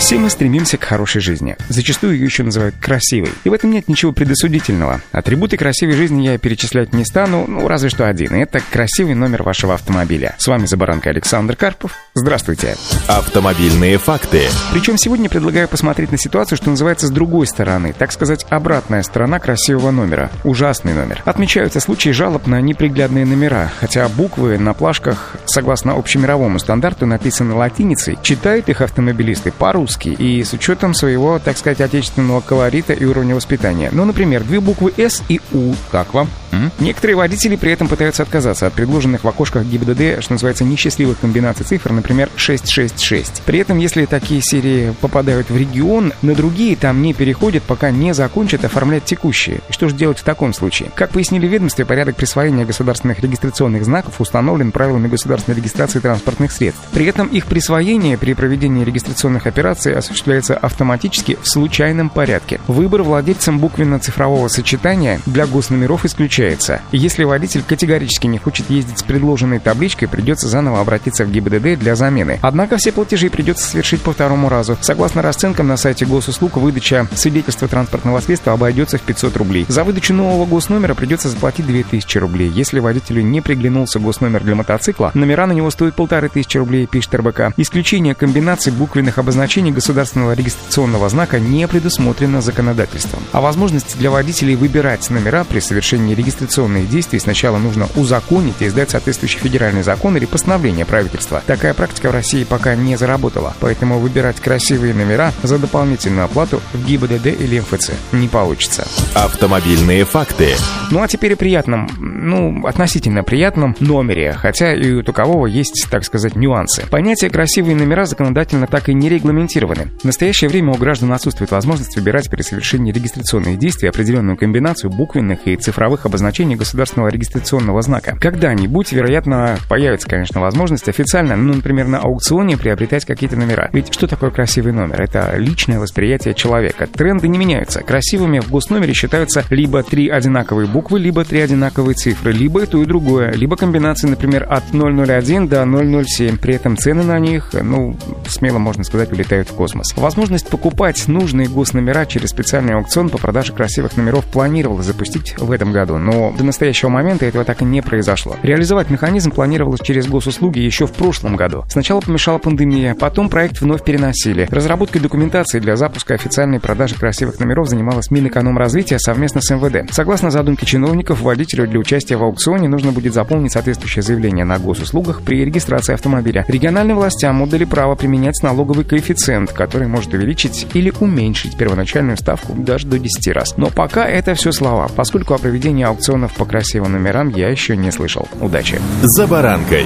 Все мы стремимся к хорошей жизни. Зачастую ее еще называют красивой. И в этом нет ничего предосудительного. Атрибуты красивой жизни я перечислять не стану, ну, разве что один. И это красивый номер вашего автомобиля. С вами Забаранка Александр Карпов. Здравствуйте. Автомобильные факты. Причем сегодня предлагаю посмотреть на ситуацию, что называется, с другой стороны. Так сказать, обратная сторона красивого номера. Ужасный номер. Отмечаются случаи жалоб на неприглядные номера. Хотя буквы на плашках, согласно общемировому стандарту, написаны латиницей, читают их автомобилисты по-русски по-русски и с учетом своего, так сказать, отечественного колорита и уровня воспитания. Ну, например, две буквы «С» и «У». Как вам? Некоторые водители при этом пытаются отказаться от предложенных в окошках ГИБДД, что называется, несчастливых комбинаций цифр, например, 666. При этом, если такие серии попадают в регион, на другие там не переходят, пока не закончат оформлять текущие. И что же делать в таком случае? Как пояснили в ведомстве, порядок присвоения государственных регистрационных знаков установлен правилами государственной регистрации транспортных средств. При этом их присвоение при проведении регистрационных операций осуществляется автоматически в случайном порядке. Выбор владельцем буквенно-цифрового сочетания для госномеров исключается. Если водитель категорически не хочет ездить с предложенной табличкой, придется заново обратиться в ГИБДД для замены. Однако все платежи придется совершить по второму разу. Согласно расценкам на сайте госуслуг, выдача свидетельства транспортного средства обойдется в 500 рублей. За выдачу нового госномера придется заплатить 2000 рублей. Если водителю не приглянулся госномер для мотоцикла, номера на него стоят 1500 рублей, пишет РБК. Исключение комбинаций буквенных обозначений государственного регистрационного знака не предусмотрено законодательством. А возможности для водителей выбирать номера при совершении регистрационных действий сначала нужно узаконить и издать соответствующий федеральный закон или постановление правительства. Такая практика в России пока не заработала, поэтому выбирать красивые номера за дополнительную оплату в ГИБДД или МФЦ не получится. Автомобильные факты. Ну а теперь о приятном, ну, относительно приятном номере, хотя и у такового есть, так сказать, нюансы. Понятие «красивые номера» законодательно так и не регламентировано регистрированы. В настоящее время у граждан отсутствует возможность выбирать при совершении регистрационных действий определенную комбинацию буквенных и цифровых обозначений государственного регистрационного знака. Когда-нибудь, вероятно, появится, конечно, возможность официально, ну, например, на аукционе приобретать какие-то номера. Ведь что такое красивый номер? Это личное восприятие человека. Тренды не меняются. Красивыми в госномере считаются либо три одинаковые буквы, либо три одинаковые цифры, либо и то, и другое, либо комбинации, например, от 001 до 007. При этом цены на них, ну, смело можно сказать, улетают в космос. Возможность покупать нужные госномера через специальный аукцион по продаже красивых номеров планировалось запустить в этом году, но до настоящего момента этого так и не произошло. Реализовать механизм планировалось через госуслуги еще в прошлом году. Сначала помешала пандемия, потом проект вновь переносили. Разработкой документации для запуска официальной продажи красивых номеров занималась Минэкономразвития совместно с МВД. Согласно задумке чиновников, водителю для участия в аукционе нужно будет заполнить соответствующее заявление на госуслугах при регистрации автомобиля. Региональным властям отдали право применять налоговый коэффициент который может увеличить или уменьшить первоначальную ставку даже до 10 раз. Но пока это все слова, поскольку о проведении аукционов по красивым номерам я еще не слышал. Удачи! За баранкой!